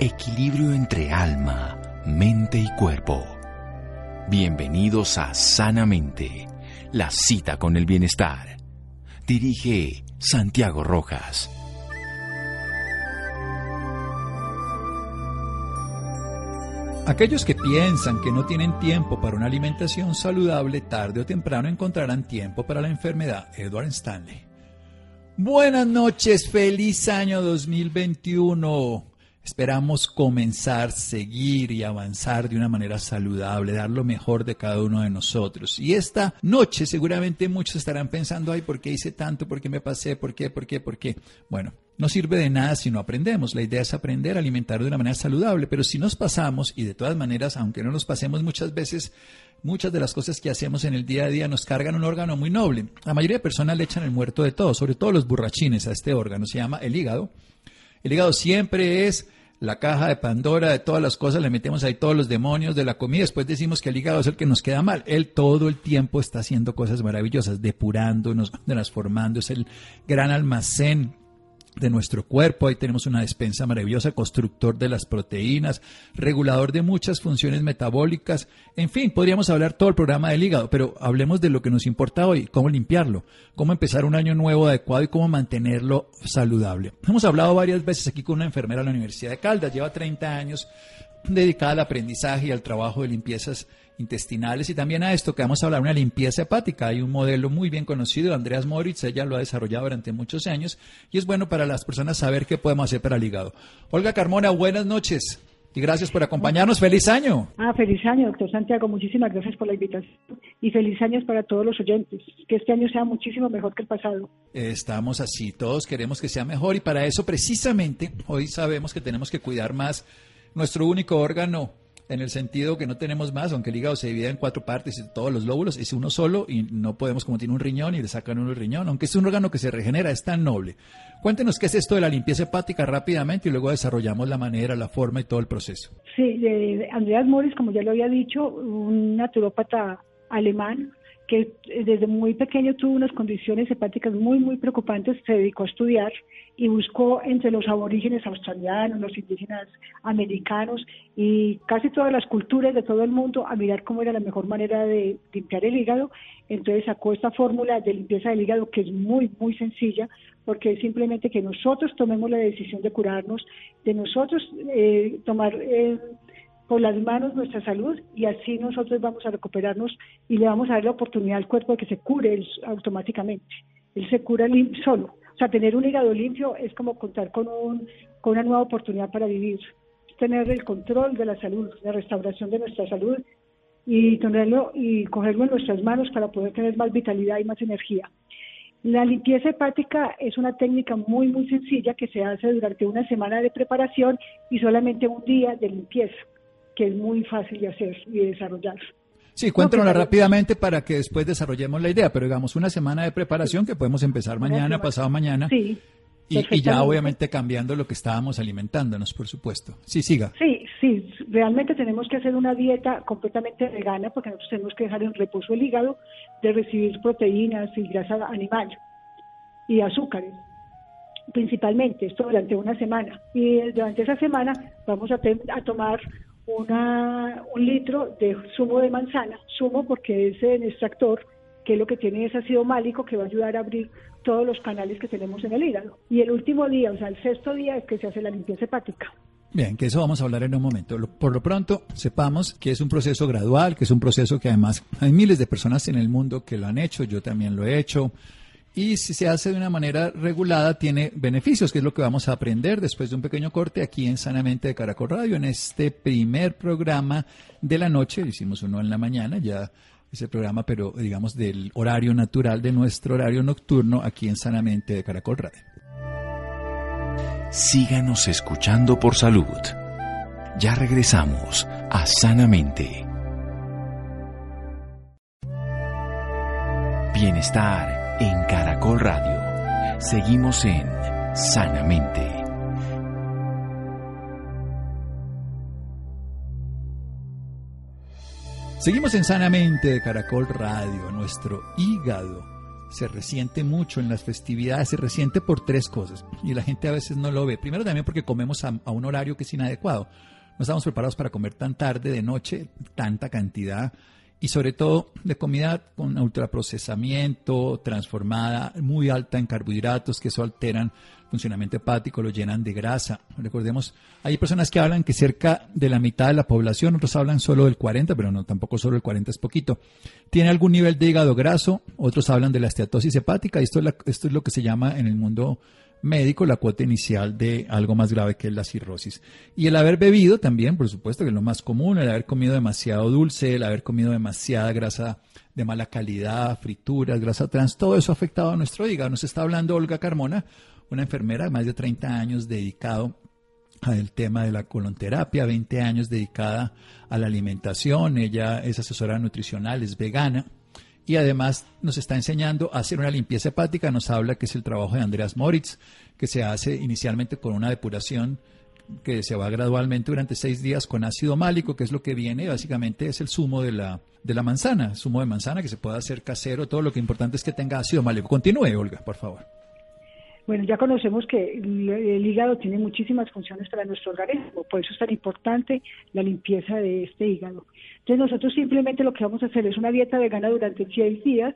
equilibrio entre alma, mente y cuerpo. Bienvenidos a Sanamente, la cita con el bienestar. Dirige Santiago Rojas. Aquellos que piensan que no tienen tiempo para una alimentación saludable, tarde o temprano encontrarán tiempo para la enfermedad. Edward Stanley. Buenas noches, feliz año 2021. Esperamos comenzar, seguir y avanzar de una manera saludable, dar lo mejor de cada uno de nosotros. Y esta noche seguramente muchos estarán pensando, ay, ¿por qué hice tanto? ¿Por qué me pasé? ¿Por qué? ¿Por qué? ¿Por qué? Bueno, no sirve de nada si no aprendemos. La idea es aprender a alimentar de una manera saludable, pero si nos pasamos, y de todas maneras, aunque no nos pasemos muchas veces, muchas de las cosas que hacemos en el día a día nos cargan un órgano muy noble. La mayoría de personas le echan el muerto de todo, sobre todo los burrachines a este órgano, se llama el hígado. El hígado siempre es la caja de Pandora de todas las cosas, le metemos ahí todos los demonios de la comida, después decimos que el hígado es el que nos queda mal. Él todo el tiempo está haciendo cosas maravillosas, depurándonos, transformando, es el gran almacén de nuestro cuerpo. Ahí tenemos una despensa maravillosa, constructor de las proteínas, regulador de muchas funciones metabólicas. En fin, podríamos hablar todo el programa del hígado, pero hablemos de lo que nos importa hoy, cómo limpiarlo, cómo empezar un año nuevo adecuado y cómo mantenerlo saludable. Hemos hablado varias veces aquí con una enfermera de la Universidad de Caldas, lleva 30 años dedicada al aprendizaje y al trabajo de limpiezas intestinales y también a esto que vamos a hablar, una limpieza hepática. Hay un modelo muy bien conocido, Andreas Moritz, ella lo ha desarrollado durante muchos años y es bueno para las personas saber qué podemos hacer para el hígado. Olga Carmona, buenas noches. Y gracias por acompañarnos. ¡Feliz año! Ah, feliz año, doctor Santiago. Muchísimas gracias por la invitación. Y feliz año para todos los oyentes. Que este año sea muchísimo mejor que el pasado. Estamos así. Todos queremos que sea mejor. Y para eso, precisamente, hoy sabemos que tenemos que cuidar más nuestro único órgano en el sentido que no tenemos más, aunque el hígado se divide en cuatro partes y todos los lóbulos, es uno solo y no podemos, como tiene un riñón y le sacan uno el riñón, aunque es un órgano que se regenera, es tan noble. Cuéntenos qué es esto de la limpieza hepática rápidamente y luego desarrollamos la manera, la forma y todo el proceso. Sí, Andreas Morris, como ya lo había dicho, un naturópata alemán que desde muy pequeño tuvo unas condiciones hepáticas muy, muy preocupantes, se dedicó a estudiar y buscó entre los aborígenes australianos, los indígenas americanos y casi todas las culturas de todo el mundo a mirar cómo era la mejor manera de limpiar el hígado. Entonces sacó esta fórmula de limpieza del hígado que es muy, muy sencilla porque es simplemente que nosotros tomemos la decisión de curarnos, de nosotros eh, tomar... Eh, por las manos nuestra salud y así nosotros vamos a recuperarnos y le vamos a dar la oportunidad al cuerpo de que se cure automáticamente. Él se cura solo. O sea, tener un hígado limpio es como contar con, un, con una nueva oportunidad para vivir. tener el control de la salud, la restauración de nuestra salud y tenerlo y cogerlo en nuestras manos para poder tener más vitalidad y más energía. La limpieza hepática es una técnica muy, muy sencilla que se hace durante una semana de preparación y solamente un día de limpieza que es muy fácil de hacer y de desarrollar. Sí, cuéntanosla rápidamente para que después desarrollemos la idea, pero digamos una semana de preparación que podemos empezar mañana, pasado mañana. Sí. Y, ya obviamente cambiando lo que estábamos alimentándonos, por supuesto. Sí, siga. Sí, sí, realmente tenemos que hacer una dieta completamente vegana porque nosotros tenemos que dejar en reposo el hígado de recibir proteínas y grasa animal y azúcares principalmente, esto durante una semana. Y durante esa semana vamos a, a tomar una, un litro de zumo de manzana, zumo porque es en extractor, que lo que tiene es ácido málico que va a ayudar a abrir todos los canales que tenemos en el hígado. Y el último día, o sea, el sexto día es que se hace la limpieza hepática. Bien, que eso vamos a hablar en un momento. Por lo pronto, sepamos que es un proceso gradual, que es un proceso que además hay miles de personas en el mundo que lo han hecho, yo también lo he hecho y si se hace de una manera regulada tiene beneficios, que es lo que vamos a aprender después de un pequeño corte aquí en Sanamente de Caracol Radio, en este primer programa de la noche, hicimos uno en la mañana, ya ese programa, pero digamos del horario natural de nuestro horario nocturno aquí en Sanamente de Caracol Radio. Síganos escuchando por salud. Ya regresamos a Sanamente. Bienestar en Caracol Radio. Seguimos en Sanamente. Seguimos en Sanamente de Caracol Radio. Nuestro hígado se resiente mucho en las festividades, se resiente por tres cosas y la gente a veces no lo ve. Primero también porque comemos a, a un horario que es inadecuado. No estamos preparados para comer tan tarde de noche, tanta cantidad y sobre todo de comida con ultraprocesamiento, transformada, muy alta en carbohidratos, que eso alteran el funcionamiento hepático, lo llenan de grasa. Recordemos, hay personas que hablan que cerca de la mitad de la población, otros hablan solo del 40, pero no, tampoco solo el 40 es poquito. Tiene algún nivel de hígado graso, otros hablan de la esteatosis hepática, y esto es, la, esto es lo que se llama en el mundo médico la cuota inicial de algo más grave que es la cirrosis. Y el haber bebido también, por supuesto, que es lo más común, el haber comido demasiado dulce, el haber comido demasiada grasa de mala calidad, frituras, grasa trans, todo eso ha afectado a nuestro hígado. Nos está hablando Olga Carmona, una enfermera de más de 30 años dedicado al tema de la colonterapia, 20 años dedicada a la alimentación, ella es asesora nutricional, es vegana y además nos está enseñando a hacer una limpieza hepática. Nos habla que es el trabajo de Andreas Moritz, que se hace inicialmente con una depuración que se va gradualmente durante seis días con ácido málico, que es lo que viene, básicamente es el zumo de la, de la manzana, zumo de manzana que se puede hacer casero, todo lo que importante es que tenga ácido málico. Continúe, Olga, por favor. Bueno, ya conocemos que el hígado tiene muchísimas funciones para nuestro organismo, por eso es tan importante la limpieza de este hígado. Entonces nosotros simplemente lo que vamos a hacer es una dieta vegana durante seis días,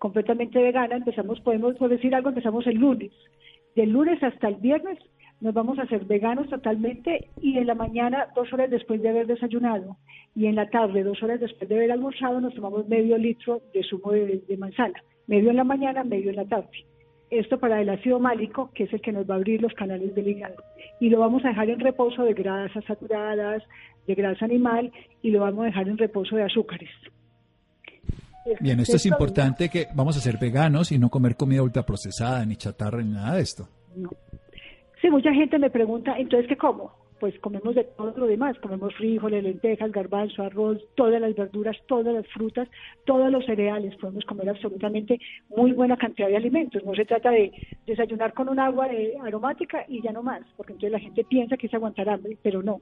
completamente vegana, empezamos, podemos decir algo, empezamos el lunes. Del lunes hasta el viernes nos vamos a hacer veganos totalmente y en la mañana, dos horas después de haber desayunado, y en la tarde, dos horas después de haber almorzado, nos tomamos medio litro de zumo de manzana, medio en la mañana, medio en la tarde esto para el ácido málico, que es el que nos va a abrir los canales del hígado. Y lo vamos a dejar en reposo de grasas saturadas, de grasa animal, y lo vamos a dejar en reposo de azúcares. Bien, esto es importante que vamos a ser veganos y no comer comida ultraprocesada, ni chatarra, ni nada de esto. No. Sí, mucha gente me pregunta, entonces, ¿qué como? Pues comemos de todo lo demás, comemos frijoles, lentejas, garbanzo, arroz, todas las verduras, todas las frutas, todos los cereales, podemos comer absolutamente muy buena cantidad de alimentos. No se trata de desayunar con un agua aromática y ya no más, porque entonces la gente piensa que es aguantar hambre, pero no.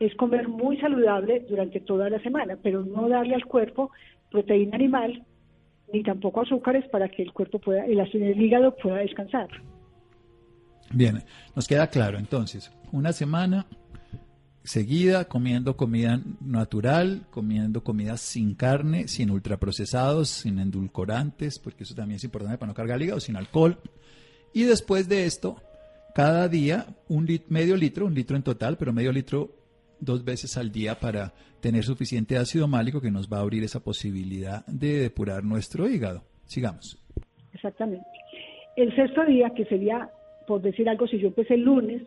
Es comer muy saludable durante toda la semana, pero no darle al cuerpo proteína animal ni tampoco azúcares para que el cuerpo pueda, el, el hígado pueda descansar. Bien, nos queda claro entonces, una semana seguida comiendo comida natural, comiendo comida sin carne, sin ultraprocesados, sin endulcorantes, porque eso también es importante para no cargar el hígado, sin alcohol. Y después de esto, cada día un medio litro, un litro en total, pero medio litro dos veces al día para tener suficiente ácido málico que nos va a abrir esa posibilidad de depurar nuestro hígado. Sigamos. Exactamente. El sexto día, que sería por decir algo, si yo empecé el lunes,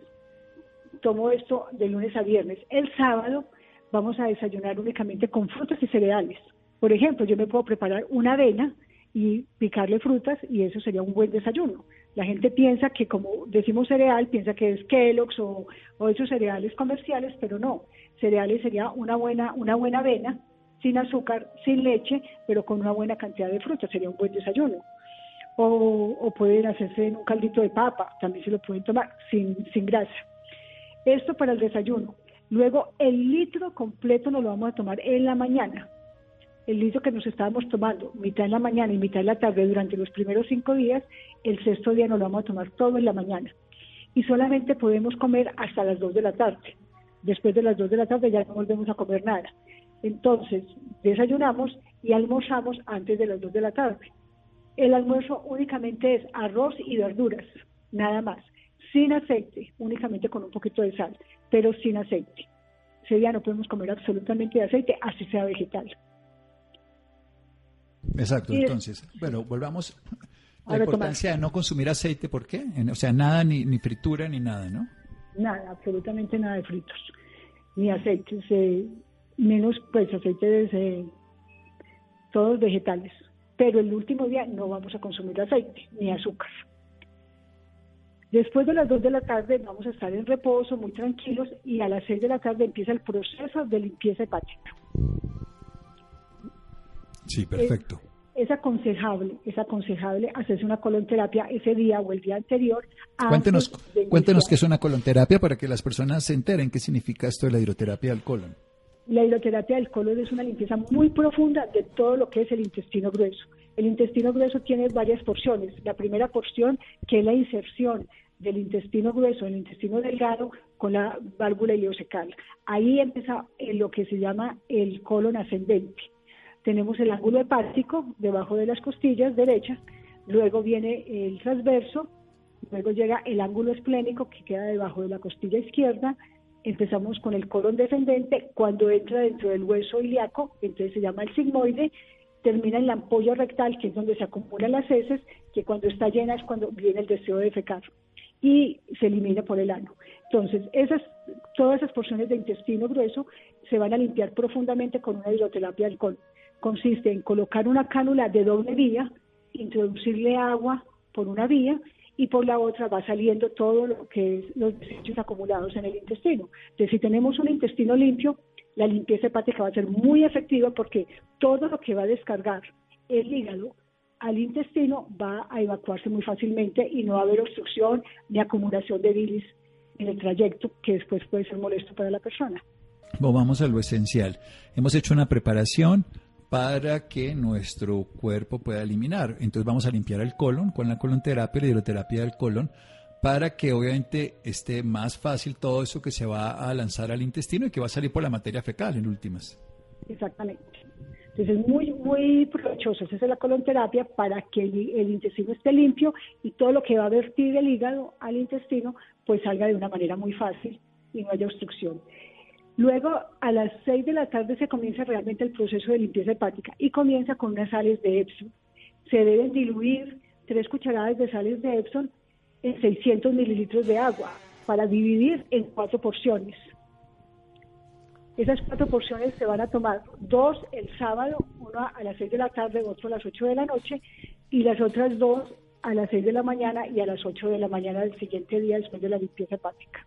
tomo esto de lunes a viernes. El sábado vamos a desayunar únicamente con frutas y cereales. Por ejemplo, yo me puedo preparar una avena y picarle frutas y eso sería un buen desayuno. La gente piensa que como decimos cereal, piensa que es Kellogg's o, o esos cereales comerciales, pero no. Cereales sería una buena, una buena avena sin azúcar, sin leche, pero con una buena cantidad de frutas, sería un buen desayuno o, pueden hacerse en un caldito de papa, también se lo pueden tomar sin, sin grasa. Esto para el desayuno. Luego el litro completo nos lo vamos a tomar en la mañana. El litro que nos estábamos tomando, mitad en la mañana y mitad en la tarde durante los primeros cinco días, el sexto día nos lo vamos a tomar todo en la mañana. Y solamente podemos comer hasta las dos de la tarde. Después de las dos de la tarde ya no volvemos a comer nada. Entonces, desayunamos y almorzamos antes de las dos de la tarde. El almuerzo únicamente es arroz y verduras, nada más, sin aceite, únicamente con un poquito de sal, pero sin aceite. Ese día no podemos comer absolutamente de aceite, así sea vegetal. Exacto, entonces, bueno, volvamos a la importancia de no consumir aceite, ¿por qué? O sea, nada, ni, ni fritura, ni nada, ¿no? Nada, absolutamente nada de fritos, ni aceites, eh, menos pues aceites de todos vegetales pero el último día no vamos a consumir aceite ni azúcar. Después de las 2 de la tarde vamos a estar en reposo, muy tranquilos, y a las 6 de la tarde empieza el proceso de limpieza hepática. Sí, perfecto. Es, aconsejable, es aconsejable hacerse una colonterapia ese día o el día anterior. Cuéntenos, cuéntenos qué es una colonterapia para que las personas se enteren qué significa esto de la hidroterapia del colon. La hidroterapia del colon es una limpieza muy profunda de todo lo que es el intestino grueso. El intestino grueso tiene varias porciones. La primera porción, que es la inserción del intestino grueso el intestino delgado con la válvula ileocecal. Ahí empieza lo que se llama el colon ascendente. Tenemos el ángulo hepático debajo de las costillas derechas, luego viene el transverso, luego llega el ángulo esplénico que queda debajo de la costilla izquierda, empezamos con el colon descendente, cuando entra dentro del hueso ilíaco, entonces se llama el sigmoide, termina en la ampolla rectal, que es donde se acumulan las heces, que cuando está llena es cuando viene el deseo de fecar y se elimina por el ano. Entonces, esas, todas esas porciones de intestino grueso se van a limpiar profundamente con una hidroterapia de alcohol. Consiste en colocar una cánula de doble vía, introducirle agua por una vía y por la otra va saliendo todo lo que es los desechos acumulados en el intestino. Entonces, si tenemos un intestino limpio, la limpieza hepática va a ser muy efectiva porque todo lo que va a descargar el hígado al intestino va a evacuarse muy fácilmente y no va a haber obstrucción ni acumulación de bilis en el trayecto, que después puede ser molesto para la persona. vamos a lo esencial. Hemos hecho una preparación para que nuestro cuerpo pueda eliminar. Entonces vamos a limpiar el colon con la colonterapia, la hidroterapia del colon, para que obviamente esté más fácil todo eso que se va a lanzar al intestino y que va a salir por la materia fecal en últimas. Exactamente. Entonces es muy, muy provechoso. Es la colonterapia para que el, intestino esté limpio y todo lo que va a vertir el hígado al intestino pues salga de una manera muy fácil y no haya obstrucción. Luego, a las 6 de la tarde se comienza realmente el proceso de limpieza hepática y comienza con unas sales de Epsom. Se deben diluir tres cucharadas de sales de Epsom en 600 mililitros de agua para dividir en cuatro porciones. Esas cuatro porciones se van a tomar dos el sábado, una a las seis de la tarde, otro a las ocho de la noche, y las otras dos a las seis de la mañana y a las ocho de la mañana del siguiente día después de la limpieza hepática.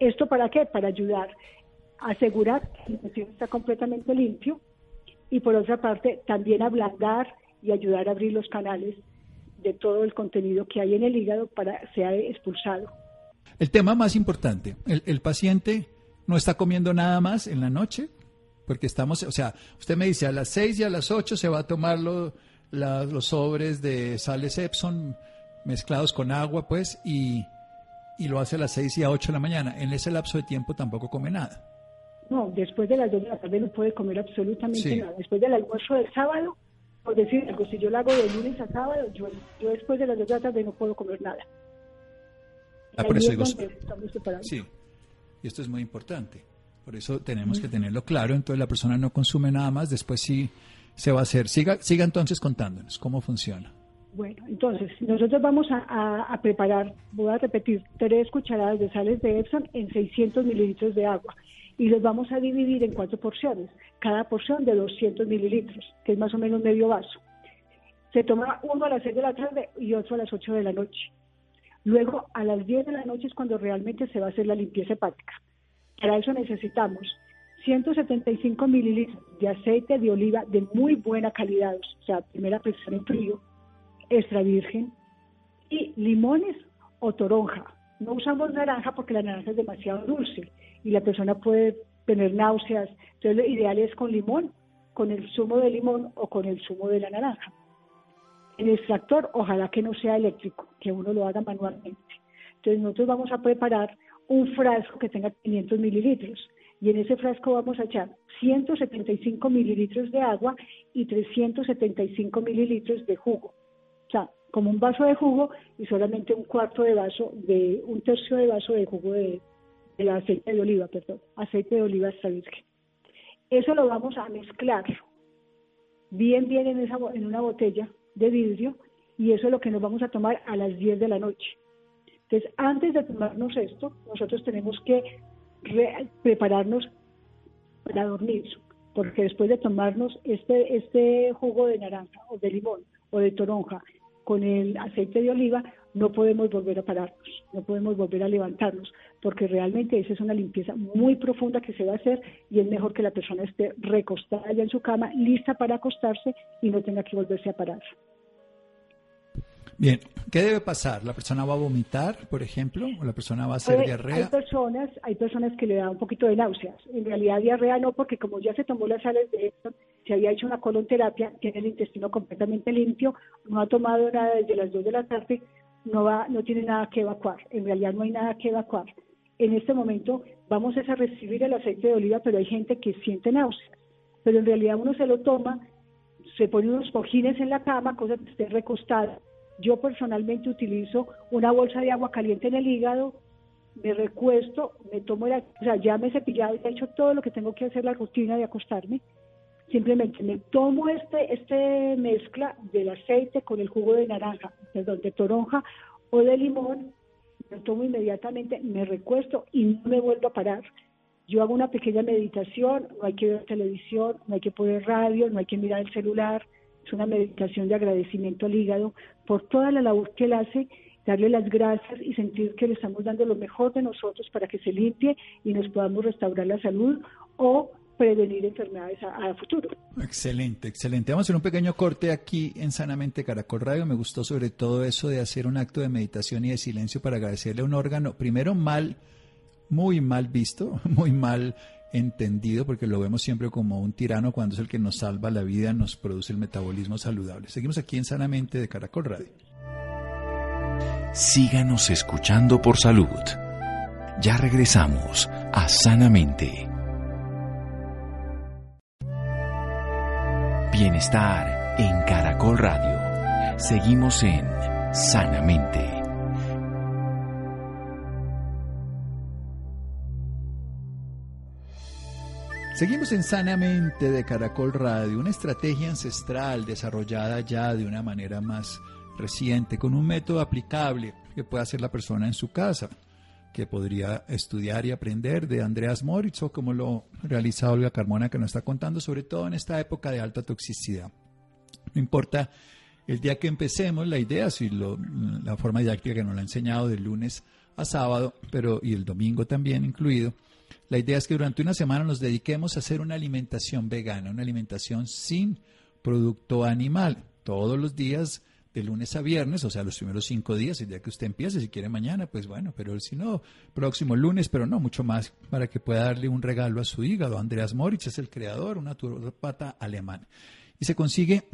¿Esto para qué? Para ayudar a asegurar que el intestino está completamente limpio y por otra parte también ablandar y ayudar a abrir los canales de todo el contenido que hay en el hígado para sea expulsado. El tema más importante, el, el paciente no está comiendo nada más en la noche, porque estamos, o sea, usted me dice a las 6 y a las 8 se va a tomar los sobres de sales Epson mezclados con agua, pues, y, lo hace a las 6 y a 8 de la mañana. En ese lapso de tiempo tampoco come nada. No, después de las 2 de la tarde no puede comer absolutamente nada. Después del almuerzo del sábado, por decir algo, si yo lo hago de lunes a sábado, yo, después de las 2 de la tarde no puedo comer nada. Ah, por eso digo, sí, y esto es muy importante. Por eso tenemos que tenerlo claro. Entonces la persona no consume nada más, después sí se va a hacer. Siga, siga entonces contándonos cómo funciona. Bueno, entonces nosotros vamos a, preparar, voy a repetir, tres cucharadas de sales de Epson en 600 mililitros de agua y los vamos a dividir en cuatro porciones, cada porción de 200 mililitros, que es más o menos medio vaso. Se toma uno a las 6 de la tarde y otro a las 8 de la noche. Luego, a las 10 de la noche es cuando realmente se va a hacer la limpieza hepática. Para eso necesitamos 175 mililitros de aceite de oliva de muy buena calidad, o sea, primera presión en frío, extra virgen, y limones o toronja. No usamos naranja porque la naranja es demasiado dulce y la persona puede tener náuseas. Entonces, lo ideal es con limón, con el zumo de limón o con el zumo de la naranja. El extractor, ojalá que no sea eléctrico, que uno lo haga manualmente. Entonces nosotros vamos a preparar un frasco que tenga 500 mililitros y en ese frasco vamos a echar 175 mililitros de agua y 375 mililitros de jugo. Como un vaso de jugo y solamente un cuarto de vaso, de un tercio de vaso de jugo de, aceite de oliva, perdón, aceite de oliva extra virgen. Eso lo vamos a mezclar bien, bien en una botella de vidrio y eso es lo que nos vamos a tomar a las 10 de la noche. Entonces, antes de tomarnos esto, nosotros tenemos que prepararnos para dormir, porque después de tomarnos este, este jugo de naranja o de limón o de toronja con el aceite de oliva, no podemos volver a pararnos, no podemos volver a levantarnos, porque realmente esa es una limpieza muy profunda que se va a hacer y es mejor que la persona esté recostada ya en su cama, lista para acostarse y no tenga que volverse a parar. Bien, ¿qué debe pasar? ¿La persona va a vomitar, por ejemplo? ¿O la persona va a hacer diarrea? Hay personas, hay personas que le da un poquito de náuseas. En realidad diarrea no, porque como ya se tomó las sales de esto, se había hecho una colonterapia, tiene el intestino completamente limpio, no ha tomado nada desde las 2 de la tarde, no, va, no tiene nada que evacuar. En realidad no hay nada que evacuar. En este momento vamos a recibir el aceite de oliva, pero hay gente que siente náuseas. Pero en realidad uno se lo toma, se pone unos cojines en la cama, cosa que esté recostada. Yo personalmente utilizo una bolsa de agua caliente en el hígado, me recuesto, me tomo la, o sea, ya me he cepillado y he hecho todo lo que tengo que hacer, la rutina de acostarme. Simplemente me tomo este, este mezcla del aceite con el jugo de naranja, perdón, de toronja o de limón, lo tomo inmediatamente, me recuesto y no me vuelvo a parar. Yo hago una pequeña meditación, no hay que ver televisión, no hay que poner radio, no hay que mirar el celular. Es una meditación de agradecimiento al hígado por toda la labor que él hace, darle las gracias y sentir que le estamos dando lo mejor de nosotros para que se limpie y nos podamos restaurar la salud o prevenir enfermedades a, futuro. Excelente, excelente. Vamos a hacer un pequeño corte aquí en Sanamente Caracol Radio. Me gustó sobre todo eso de hacer un acto de meditación y de silencio para agradecerle a un órgano, primero mal muy mal visto, muy mal entendido, porque lo vemos siempre como un tirano cuando es el que nos salva la vida, nos produce el metabolismo saludable. Seguimos aquí en Sanamente de Caracol Radio. Síganos escuchando por salud. Ya regresamos a Sanamente. Bienestar en Caracol Radio. Seguimos en Sanamente. Seguimos en Sanamente de Caracol Radio, una estrategia ancestral desarrollada ya de una manera más reciente, con un método aplicable que puede hacer la persona en su casa, que podría estudiar y aprender de Andreas Moritz o como lo realiza Olga Carmona que nos está contando, sobre todo en esta época de alta toxicidad. No importa el día que empecemos, la idea, si la forma didáctica que nos la ha enseñado de lunes a sábado, pero y el domingo también incluido, la idea es que durante una semana nos dediquemos a hacer una alimentación vegana, una alimentación sin producto animal. Todos los días, de lunes a viernes, o sea, los primeros cinco días, el día que usted empiece, si quiere mañana, pues bueno, pero si no, próximo lunes, pero no, mucho más, para que pueda darle un regalo a su hígado. Andreas Moritz es el creador, un naturopata alemán. Y se consigue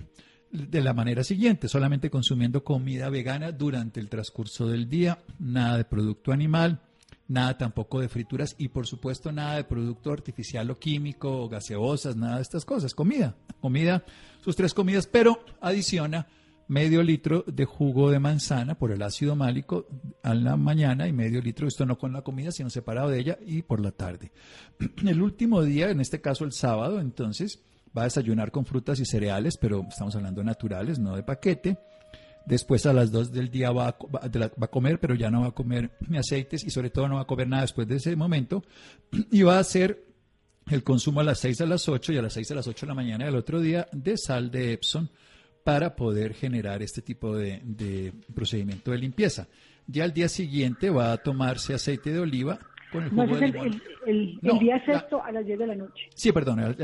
de la manera siguiente, solamente consumiendo comida vegana durante el transcurso del día, nada de producto animal, nada tampoco de frituras y por supuesto nada de producto artificial o químico o gaseosas, nada de estas cosas, comida, comida, sus tres comidas, pero adiciona medio litro de jugo de manzana por el ácido málico a la mañana y medio litro, esto no con la comida, sino separado de ella y por la tarde. El último día, en este caso el sábado, entonces va a desayunar con frutas y cereales, pero estamos hablando naturales, no de paquete Después a las 2 del día va a, comer, pero ya no va a comer aceites y sobre todo no va a comer nada después de ese momento. Y va a hacer el consumo a las 6 a las 8 y a las 6 a las 8 de la mañana del otro día de sal de Epson para poder generar este tipo de procedimiento de limpieza. Ya al día siguiente va a tomarse aceite de oliva no, el, día sexto a las 10 de la noche. Sí, perdón,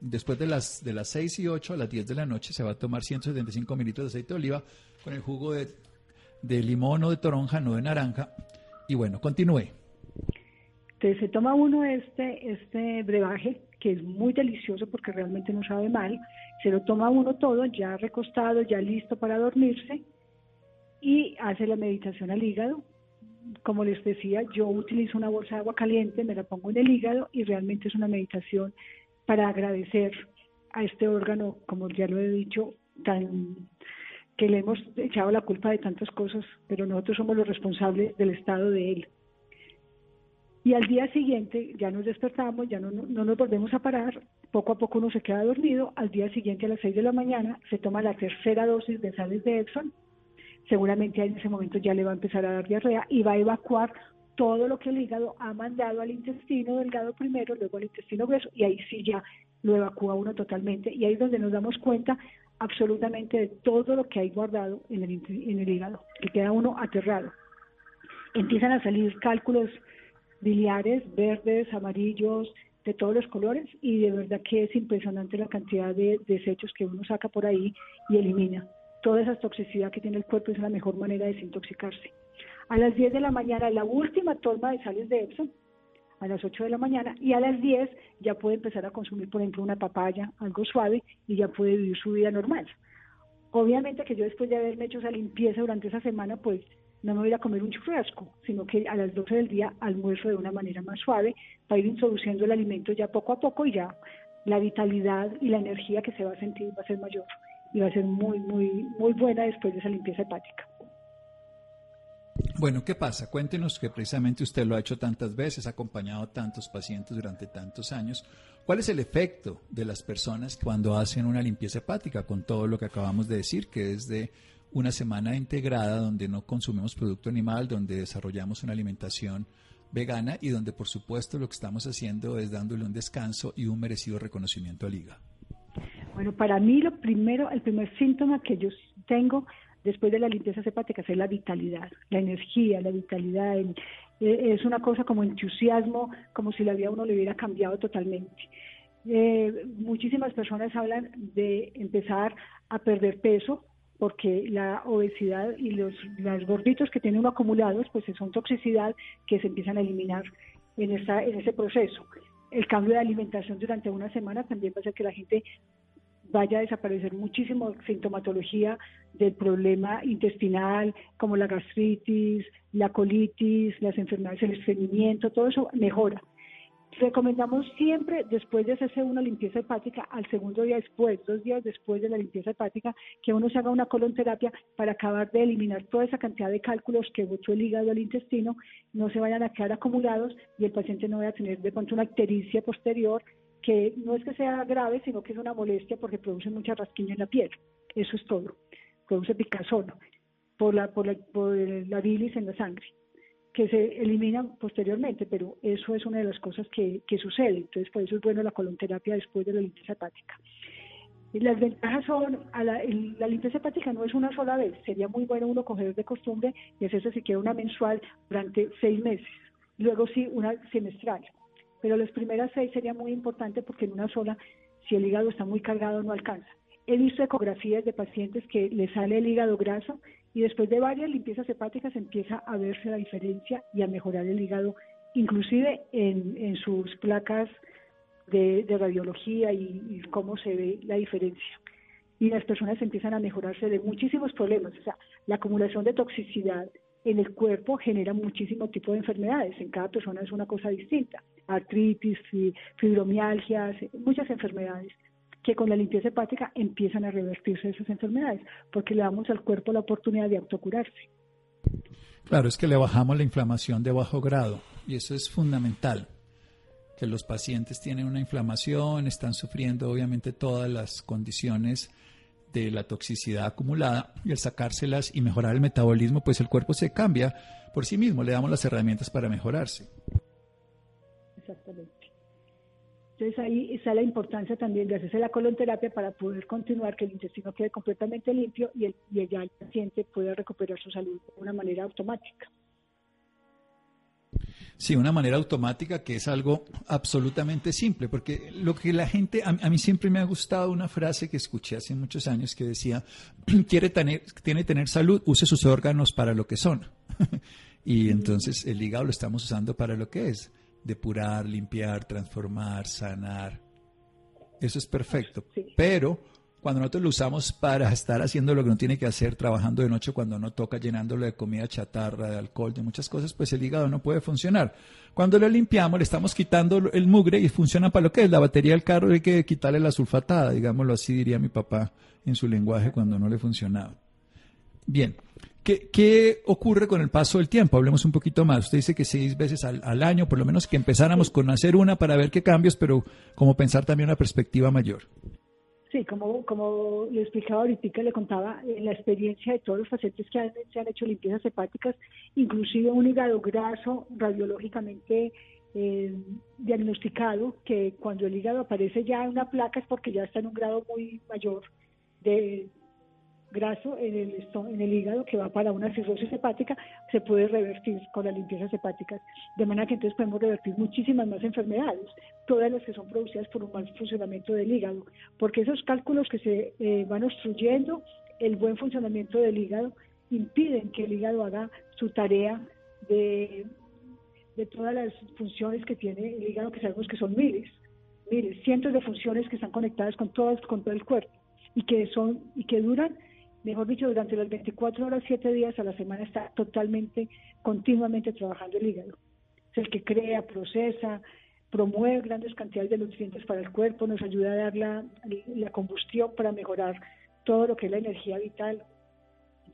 después de las, de las 6 y 8 a las 10 de la noche se va a tomar 175 mililitros de aceite de oliva con el jugo de, de limón o de toronja, no de naranja. Y bueno, continúe. Entonces se toma uno este, este brebaje, que es muy delicioso porque realmente no sabe mal, se lo toma uno todo, ya recostado, ya listo para dormirse, y hace la meditación al hígado, como les decía, yo utilizo una bolsa de agua caliente, me la pongo en el hígado y realmente es una meditación para agradecer a este órgano, como ya lo he dicho, tan que le hemos echado la culpa de tantas cosas, pero nosotros somos los responsables del estado de él. Y al día siguiente ya nos despertamos, ya no, no, nos volvemos a parar, poco a poco uno se queda dormido, al día siguiente a las 6 de la mañana se toma la tercera dosis de sales de Epson seguramente en ese momento ya le va a empezar a dar diarrea y va a evacuar todo lo que el hígado ha mandado al intestino delgado primero, luego al intestino grueso y ahí sí ya lo evacúa uno totalmente y ahí es donde nos damos cuenta absolutamente de todo lo que hay guardado en el, en el hígado, que queda uno aterrado. Empiezan a salir cálculos biliares, verdes, amarillos, de todos los colores y de verdad que es impresionante la cantidad de desechos que uno saca por ahí y elimina toda esa toxicidad que tiene el cuerpo es la mejor manera de desintoxicarse. A las 10 de la mañana, la última toma de sales de Epsom, a las 8 de la mañana, y a las 10 ya puede empezar a consumir, por ejemplo, una papaya, algo suave, y ya puede vivir su vida normal. Obviamente que yo después de haberme hecho esa limpieza durante esa semana, pues no me voy a comer un churrasco, sino que a las 12 del día almuerzo de una manera más suave para ir introduciendo el alimento ya poco a poco y ya la vitalidad y la energía que se va a sentir va a ser mayor y va a ser muy, muy, muy buena después de esa limpieza hepática. Bueno, ¿qué pasa? Cuéntenos que precisamente usted lo ha hecho tantas veces, ha acompañado a tantos pacientes durante tantos años. ¿Cuál es el efecto de las personas cuando hacen una limpieza hepática con todo lo que acabamos de decir, que es de una semana integrada donde no consumimos producto animal, donde desarrollamos una alimentación vegana y donde por supuesto lo que estamos haciendo es dándole un descanso y un merecido reconocimiento al hígado. Bueno, para mí lo primero, el primer síntoma que yo tengo después de la limpieza hepática es la vitalidad, la energía, la vitalidad. Eh, es una cosa como entusiasmo, como si la vida uno le hubiera cambiado totalmente. Eh, muchísimas personas hablan de empezar a perder peso porque la obesidad y los, los gorditos que tiene uno acumulados, pues son toxicidad que se empiezan a eliminar en, esa, en ese proceso. El cambio de alimentación durante una semana también va a hacer que la gente vaya a desaparecer muchísimo sintomatología del problema intestinal, como la gastritis, la colitis, las enfermedades del estreñimiento, todo eso mejora. Recomendamos siempre, después de hacerse una limpieza hepática, al segundo día después, dos días después de la limpieza hepática, que uno se haga una colonterapia para acabar de eliminar toda esa cantidad de cálculos que botó el hígado al intestino, no se vayan a quedar acumulados y el paciente no vaya a tener de pronto una ictericia posterior, que no es que sea grave, sino que es una molestia porque produce mucha rasquiña en la piel. Eso es todo. Produce picazón por la, por la, por la bilis en la sangre que se eliminan posteriormente, pero eso es una de las cosas que, sucede. Entonces, por eso es bueno la colonterapia después de la limpieza hepática. Las ventajas son, a la, la, limpieza hepática no es una sola vez, sería muy bueno uno coger de costumbre y hacerse siquiera una mensual durante seis meses, luego sí una semestral, pero las primeras seis sería muy importante porque en una sola, si el hígado está muy cargado, no alcanza. He visto ecografías de pacientes que le sale el hígado graso y después de varias limpiezas hepáticas empieza a verse la diferencia y a mejorar el hígado, inclusive en, sus placas de, radiología y, cómo se ve la diferencia. Y las personas empiezan a mejorarse de muchísimos problemas, o sea, la acumulación de toxicidad en el cuerpo genera muchísimo tipo de enfermedades, en cada persona es una cosa distinta, artritis, fibromialgias, muchas enfermedades que con la limpieza hepática empiezan a revertirse esas enfermedades, porque le damos al cuerpo la oportunidad de autocurarse. Claro, es que le bajamos la inflamación de bajo grado y eso es fundamental, que los pacientes tienen una inflamación, están sufriendo obviamente todas las condiciones de la toxicidad acumulada y al sacárselas y mejorar el metabolismo, pues el cuerpo se cambia por sí mismo, le damos las herramientas para mejorarse. Exactamente. Entonces ahí está la importancia también de hacerse la colonterapia para poder continuar, que el intestino quede completamente limpio y, el, y ya el paciente pueda recuperar su salud de una manera automática. Sí, una manera automática que es algo absolutamente simple, porque lo que la gente, a, mí siempre me ha gustado una frase que escuché hace muchos años que decía, quiere tener, tiene tener salud, use sus órganos para lo que son. y entonces el hígado lo estamos usando para lo que es depurar, limpiar, transformar, sanar. Eso es perfecto. Pero cuando nosotros lo usamos para estar haciendo lo que no tiene que hacer, trabajando de noche cuando no toca, llenándolo de comida chatarra, de alcohol, de muchas cosas, pues el hígado no puede funcionar. Cuando lo limpiamos, le estamos quitando el mugre y funciona para lo que es la batería del carro, hay que quitarle la sulfatada, digámoslo así, diría mi papá en su lenguaje cuando no le funcionaba. Bien, ¿Qué, ocurre con el paso del tiempo? Hablemos un poquito más. Usted dice que seis veces al, año, por lo menos que empezáramos con hacer una para ver qué cambios, pero como pensar también una perspectiva mayor. Sí, como, como le explicaba ahorita, le contaba en la experiencia de todos los pacientes que se han hecho limpiezas hepáticas, inclusive un hígado graso radiológicamente eh, diagnosticado, que cuando el hígado aparece ya en una placa es porque ya está en un grado muy mayor de, graso en el, en el hígado que va para una cirrosis hepática se puede revertir con las limpiezas hepáticas. De manera que entonces podemos revertir muchísimas más enfermedades, todas las que son producidas por un mal funcionamiento del hígado, porque esos cálculos que se eh, van obstruyendo el buen funcionamiento del hígado impiden que el hígado haga su tarea de, de todas las funciones que tiene el hígado, que sabemos que son miles, miles, cientos de funciones que están conectadas con todo, con todo el cuerpo y que son y que duran, mejor dicho, durante las 24 horas, 7 días a la semana está totalmente, continuamente trabajando el hígado. Es el que crea, procesa, promueve grandes cantidades de nutrientes para el cuerpo, nos ayuda a dar la, la combustión para mejorar todo lo que es la energía vital,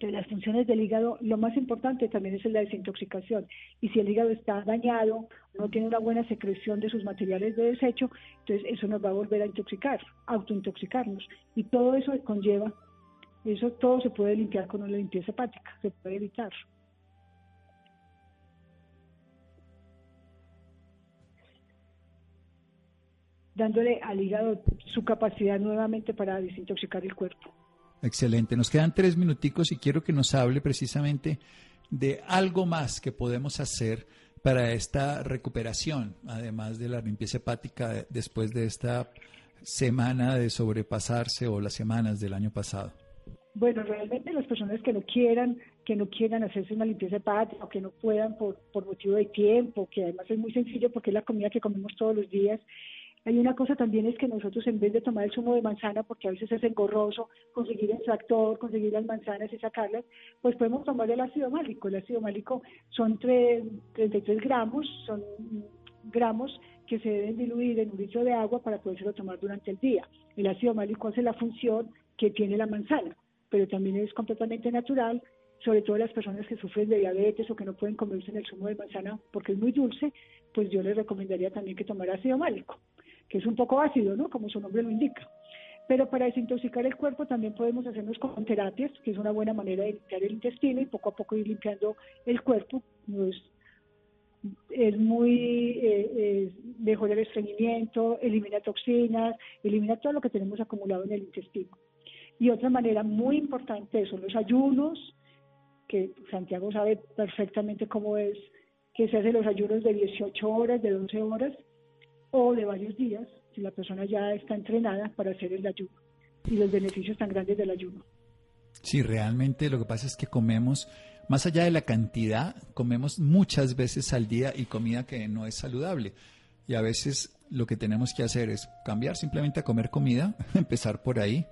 de las funciones del hígado, lo más importante también es la desintoxicación. Y si el hígado está dañado, no tiene una buena secreción de sus materiales de desecho, entonces eso nos va a volver a intoxicar, autointoxicarnos. Y todo eso conlleva, eso todo se puede limpiar con una limpieza hepática, se puede evitar. dándole al hígado su capacidad nuevamente para desintoxicar el cuerpo. Excelente. Nos quedan tres minuticos y quiero que nos hable precisamente de algo más que podemos hacer para esta recuperación, además de la limpieza hepática después de esta semana de sobrepasarse o las semanas del año pasado. Bueno, realmente las personas que no quieran, que no quieran hacerse una limpieza hepática o que no puedan por, por motivo de tiempo, que además es muy sencillo porque es la comida que comemos todos los días, hay una cosa también es que nosotros en vez de tomar el zumo de manzana, porque a veces es engorroso conseguir el tractor, conseguir las manzanas y sacarlas, pues podemos tomar el ácido málico. El ácido málico son 33 gramos, son gramos que se deben diluir en un litro de agua para podérselo tomar durante el día. El ácido málico hace la función que tiene la manzana, pero también es completamente natural, sobre todo las personas que sufren de diabetes o que no pueden comerse en el zumo de manzana porque es muy dulce, pues yo les recomendaría también que tomara ácido málico que es un poco ácido, ¿no? Como su nombre lo indica. Pero para desintoxicar el cuerpo también podemos hacernos con terapias, que es una buena manera de limpiar el intestino y poco a poco ir limpiando el cuerpo. Es muy eh, mejor el estreñimiento, elimina toxinas, elimina todo lo que tenemos acumulado en el intestino. Y otra manera muy importante son los ayunos, que Santiago sabe perfectamente cómo es, que se hacen los ayunos de 18 horas, de 12 horas, o de varios días si la persona ya está entrenada para hacer el ayuno y los beneficios tan grandes del ayuno. Sí, realmente lo que pasa es que comemos, más allá de la cantidad, comemos muchas veces al día y comida que no es saludable. Y a veces lo que tenemos que hacer es cambiar simplemente a comer comida, empezar por ahí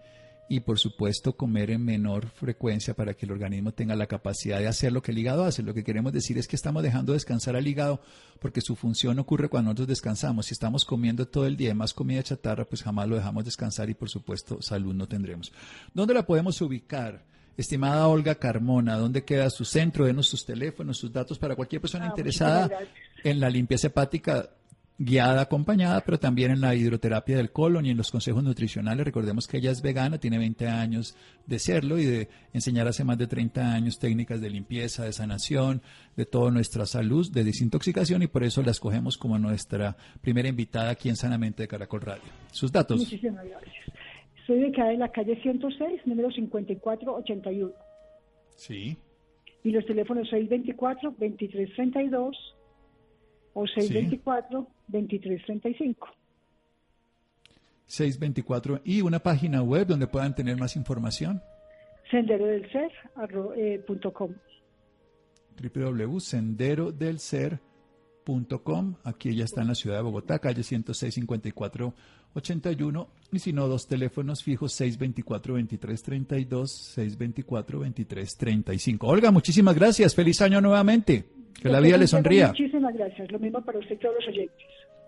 y por supuesto comer en menor frecuencia para que el organismo tenga la capacidad de hacer lo que el hígado hace. Lo que queremos decir es que estamos dejando descansar al hígado porque su función ocurre cuando nosotros descansamos. Si estamos comiendo todo el día más comida chatarra, pues jamás lo dejamos descansar y por supuesto salud no tendremos. ¿Dónde la podemos ubicar? Estimada Olga Carmona, ¿dónde queda su centro? Denos sus teléfonos, sus datos para cualquier persona ah, interesada en la limpieza hepática guiada, acompañada, pero también en la hidroterapia del colon y en los consejos nutricionales. Recordemos que ella es vegana, tiene 20 años de serlo y de enseñar hace más de 30 años técnicas de limpieza, de sanación, de toda nuestra salud, de desintoxicación y por eso la escogemos como nuestra primera invitada aquí en Sanamente de Caracol Radio. Sus datos. Muchísimas gracias. Soy de en la calle 106, número 5481. Sí. Y los teléfonos 624-2332 o 624-2335. 624. ¿Y una página web donde puedan tener más información? senderodelser.com. Eh, www.senderodelser.com. Aquí ella está en la ciudad de Bogotá, calle 106 54 81. Y si no, dos teléfonos fijos 624 2332, 624 2335. Olga, muchísimas gracias. Feliz año nuevamente. Que la vida le sonría. Muchísimas gracias. Lo mismo para usted y todos los oyentes.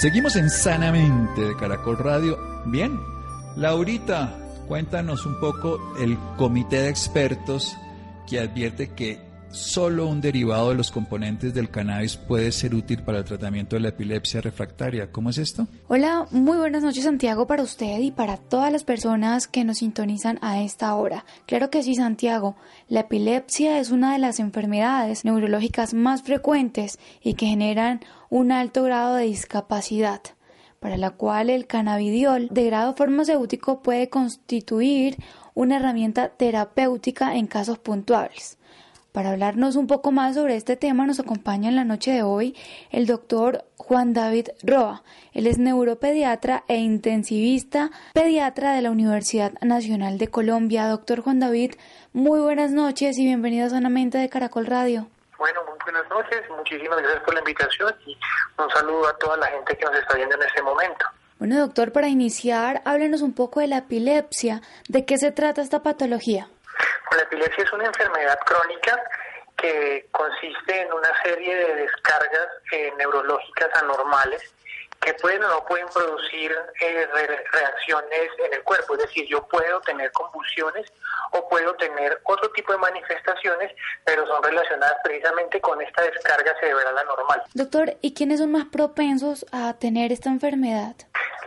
Seguimos en Sanamente de Caracol Radio. Bien, Laurita, cuéntanos un poco el comité de expertos que advierte que solo un derivado de los componentes del cannabis puede ser útil para el tratamiento de la epilepsia refractaria. ¿Cómo es esto? Hola, muy buenas noches Santiago para usted y para todas las personas que nos sintonizan a esta hora. Claro que sí, Santiago. La epilepsia es una de las enfermedades neurológicas más frecuentes y que generan un alto grado de discapacidad para la cual el cannabidiol de grado farmacéutico puede constituir una herramienta terapéutica en casos puntuales. Para hablarnos un poco más sobre este tema nos acompaña en la noche de hoy el doctor Juan David Roa. Él es neuropediatra e intensivista pediatra de la Universidad Nacional de Colombia. Doctor Juan David, muy buenas noches y bienvenido a Sanamente de Caracol Radio. Bueno, muy buenas noches, muchísimas gracias por la invitación y un saludo a toda la gente que nos está viendo en este momento. Bueno, doctor, para iniciar, háblenos un poco de la epilepsia. ¿De qué se trata esta patología? La epilepsia es una enfermedad crónica que consiste en una serie de descargas eh, neurológicas anormales que pueden o no pueden producir eh, reacciones en el cuerpo. Es decir, yo puedo tener convulsiones o puedo tener otro tipo de manifestaciones, pero son relacionadas precisamente con esta descarga cerebral anormal. Doctor, ¿y quiénes son más propensos a tener esta enfermedad?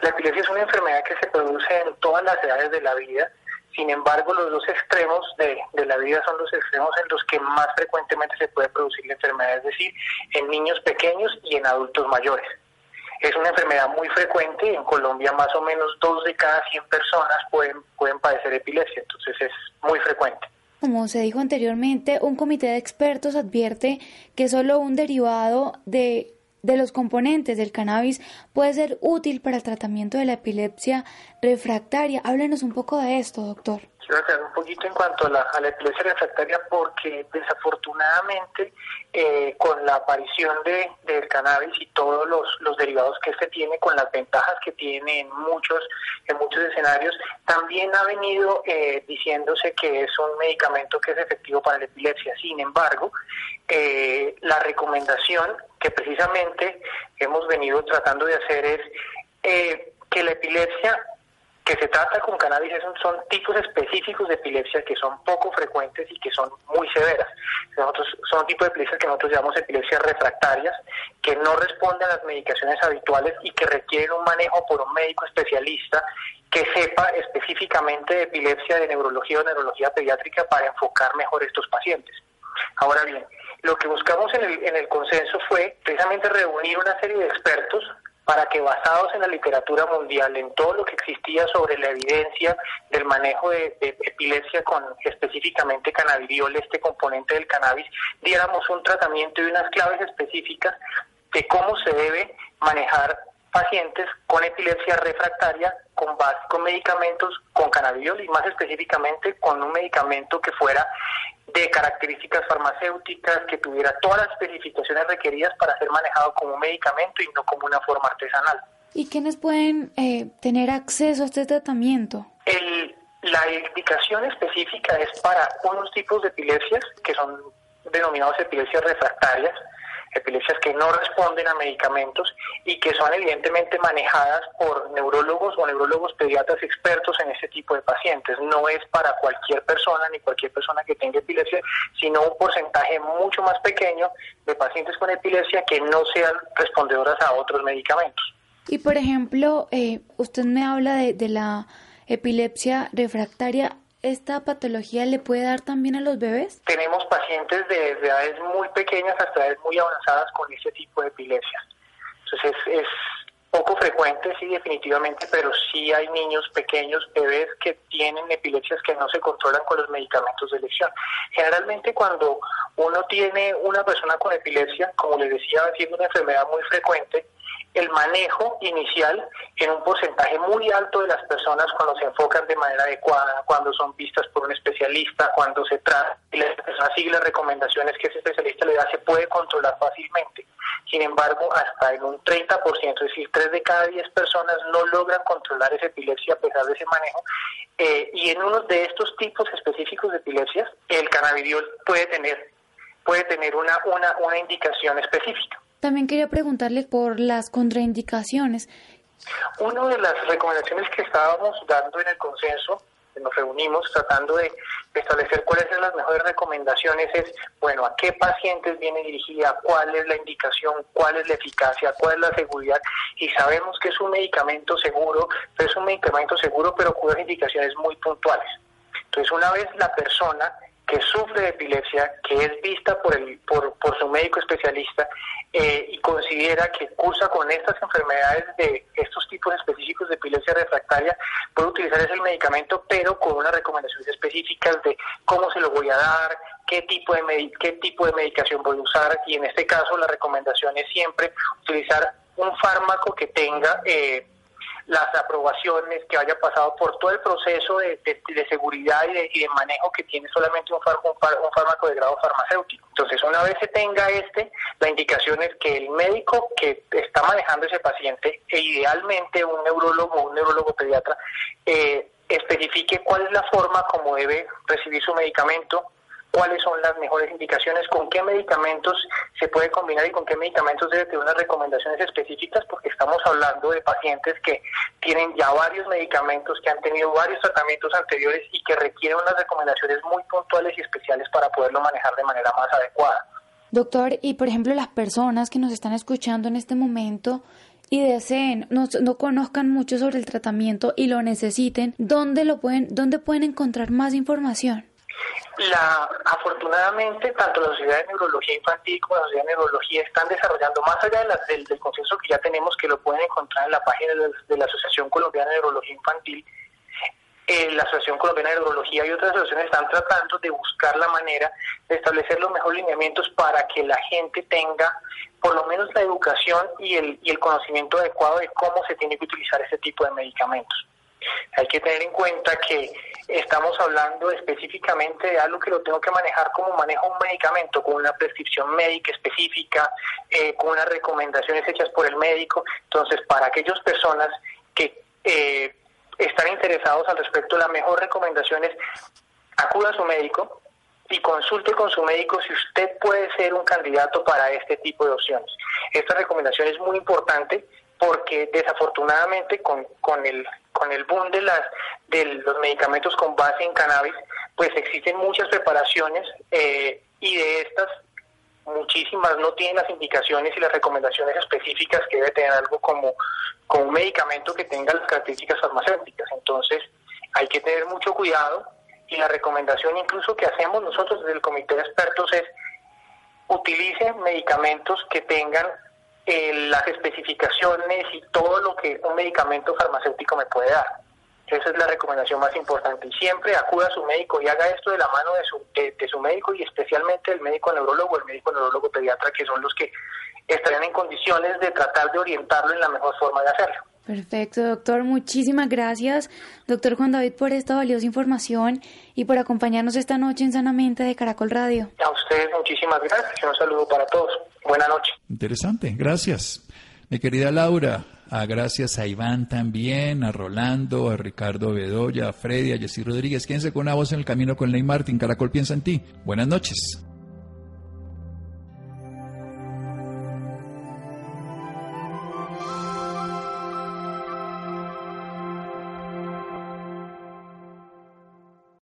La epilepsia es una enfermedad que se produce en todas las edades de la vida sin embargo, los dos extremos de, la vida son los extremos en los que más frecuentemente se puede producir la enfermedad, es decir, en niños pequeños y en adultos mayores. Es una enfermedad muy frecuente, en Colombia más o menos dos de cada 100 personas pueden, pueden padecer epilepsia, entonces es muy frecuente. Como se dijo anteriormente, un comité de expertos advierte que solo un derivado de de los componentes del cannabis puede ser útil para el tratamiento de la epilepsia refractaria. Háblenos un poco de esto, doctor. Aclarar un poquito en cuanto a la, epilepsia refractaria porque desafortunadamente eh, con la aparición de, del cannabis y todos los, los derivados que este tiene, con las ventajas que tiene en muchos, en muchos escenarios, también ha venido eh, diciéndose que es un medicamento que es efectivo para la epilepsia. Sin embargo, eh, la recomendación que precisamente hemos venido tratando de hacer es que la epilepsia que se trata con cannabis son tipos específicos de epilepsia que son poco frecuentes y que son muy severas. Nosotros, son tipos de epilepsia que nosotros llamamos epilepsias refractarias, que no responden a las medicaciones habituales y que requieren un manejo por un médico especialista que sepa específicamente de epilepsia, de neurología o neurología pediátrica para enfocar mejor estos pacientes. Ahora bien, lo que buscamos en el, en el consenso fue precisamente reunir una serie de expertos para que basados en la literatura mundial, en todo lo que existía sobre la evidencia del manejo de, epilepsia con específicamente cannabidiol, este componente del cannabis, diéramos un tratamiento y unas claves específicas de cómo se debe manejar pacientes con epilepsia refractaria con, con medicamentos con cannabidiol y más específicamente con un medicamento que fuera de características farmacéuticas, que tuviera todas las especificaciones requeridas para ser manejado como un medicamento y no como una forma artesanal. ¿Y quiénes pueden eh, tener acceso a este tratamiento? la indicación específica es para unos tipos de epilepsias que son denominados epilepsias refractarias, epilepsias que no responden a medicamentos y que son evidentemente manejadas por neurólogos o neurólogos pediatras expertos en este tipo de pacientes. No es para cualquier persona ni cualquier persona que tenga epilepsia, sino un porcentaje mucho más pequeño de pacientes con epilepsia que no sean respondedoras a otros medicamentos. Y por ejemplo, eh, usted me habla de, de la epilepsia refractaria esta patología le puede dar también a los bebés? Tenemos pacientes de, edades muy pequeñas hasta edades muy avanzadas con este tipo de epilepsia. Entonces es, poco frecuente, sí, definitivamente, pero sí hay niños pequeños, bebés que tienen epilepsias que no se controlan con los medicamentos de elección. Generalmente cuando uno tiene una persona con epilepsia, como les decía, siendo una enfermedad muy frecuente, el manejo inicial en un porcentaje muy alto de las personas cuando se enfocan de manera adecuada, cuando son vistas por un especialista, cuando se trata y la persona sigue las recomendaciones que ese especialista le da, se puede controlar fácilmente. Sin embargo, hasta en un 30%, es decir, 3 de cada 10 personas no logran controlar esa epilepsia a pesar de ese manejo. Eh, y en uno de estos tipos específicos de epilepsias, el cannabidiol puede tener, puede tener una, una, una indicación específica. También quería preguntarle por las contraindicaciones. Una de las recomendaciones que estábamos dando en el consenso nos reunimos tratando de establecer cuáles son las mejores recomendaciones es, bueno, a qué pacientes viene dirigida, cuál es la indicación, cuál es la eficacia, cuál es la seguridad, y sabemos que es un medicamento seguro, pero es un medicamento seguro, pero cuyas indicaciones muy puntuales. Entonces, una vez la persona que sufre de epilepsia, que es vista por, el, por, por su médico especialista eh, y considera que cursa con estas enfermedades de estos tipos específicos de epilepsia refractaria, puede utilizar ese medicamento, pero con unas recomendaciones específicas de cómo se lo voy a dar, qué tipo de, qué tipo de medicación voy a usar, y en este caso la recomendación es siempre utilizar un fármaco que tenga... Eh, las aprobaciones, que haya pasado por todo el proceso de, seguridad y de, manejo que tiene solamente un, un, fármaco de grado farmacéutico. Entonces, una vez se tenga este, la indicación es que el médico que está manejando ese paciente, e idealmente un neurólogo o un neurólogo pediatra, eh, especifique cuál es la forma como debe recibir su medicamento, cuáles son las mejores indicaciones, con qué medicamentos se puede combinar y con qué medicamentos debe tener unas recomendaciones específicas, porque estamos hablando de pacientes que tienen ya varios medicamentos, que han tenido varios tratamientos anteriores y que requieren unas recomendaciones muy puntuales y especiales para poderlo manejar de manera más adecuada. Doctor, y por ejemplo las personas que nos están escuchando en este momento y deseen, no, no, conozcan mucho sobre el tratamiento y lo necesiten, ¿dónde lo pueden, dónde pueden encontrar más información? La, afortunadamente, tanto la Sociedad de Neurología Infantil como la Sociedad de Neurología están desarrollando, más allá del, del, consenso que ya tenemos, que lo pueden encontrar en la página de, la Asociación Colombiana de Neurología Infantil, eh, la Asociación Colombiana de Neurología y otras asociaciones están tratando de buscar la manera de establecer los mejores lineamientos para que la gente tenga por lo menos la educación y el, y el conocimiento adecuado de cómo se tiene que utilizar este tipo de medicamentos. Hay que tener en cuenta que estamos hablando específicamente de algo que lo tengo que manejar como manejo un medicamento, con una prescripción médica específica, eh, con unas recomendaciones hechas por el médico. Entonces, para aquellas personas que eh, están interesados al respecto, la mejor recomendación es acuda a su médico y consulte con su médico si usted puede ser un candidato para este tipo de opciones. Esta recomendación es muy importante porque desafortunadamente con, con el con el boom de las de los medicamentos con base en cannabis pues existen muchas preparaciones eh, y de estas muchísimas no tienen las indicaciones y las recomendaciones específicas que debe tener algo como, como un medicamento que tenga las características farmacéuticas. Entonces hay que tener mucho cuidado y la recomendación incluso que hacemos nosotros desde el comité de expertos es utilice medicamentos que tengan eh, las especificaciones y todo lo que un medicamento farmacéutico me puede dar. Esa es la recomendación más importante. Y siempre acuda a su médico y haga esto de la mano de su, de, su médico y especialmente el médico neurólogo, el médico neurólogo pediatra, que son los que estarían en condiciones de tratar de orientarlo en la mejor forma de hacerlo. Perfecto, doctor. Muchísimas gracias, doctor Juan David, por esta valiosa información y por acompañarnos esta noche en Sanamente de Caracol Radio. A ustedes muchísimas gracias y un saludo para todos. Buenas noches. Interesante, gracias. Mi querida Laura, a gracias a Iván también, a Rolando, a Ricardo Bedoya, a Freddy, a Jessy Rodríguez. Quédense con una voz en el camino con Ley Martín. Caracol piensa en ti. Buenas noches.